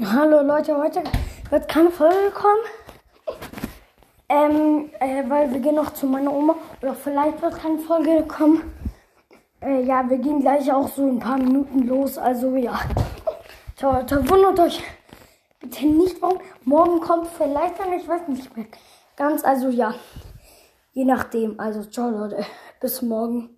Hallo Leute, heute wird keine Folge kommen. Ähm, äh, weil wir gehen noch zu meiner Oma. Oder vielleicht wird keine Folge kommen. Äh, ja, wir gehen gleich auch so ein paar Minuten los. Also ja. Ciao, Leute. Wundert euch bitte nicht, warum. Morgen kommt vielleicht dann, ich weiß nicht mehr. Ganz, also ja. Je nachdem. Also ciao Leute. Bis morgen.